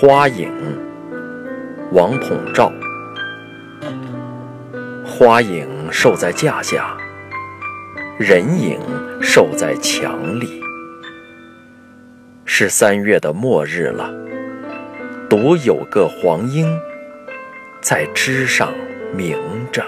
花影王统照花影瘦在架下，人影瘦在墙里。是三月的末日了，独有个黄莺在枝上鸣着。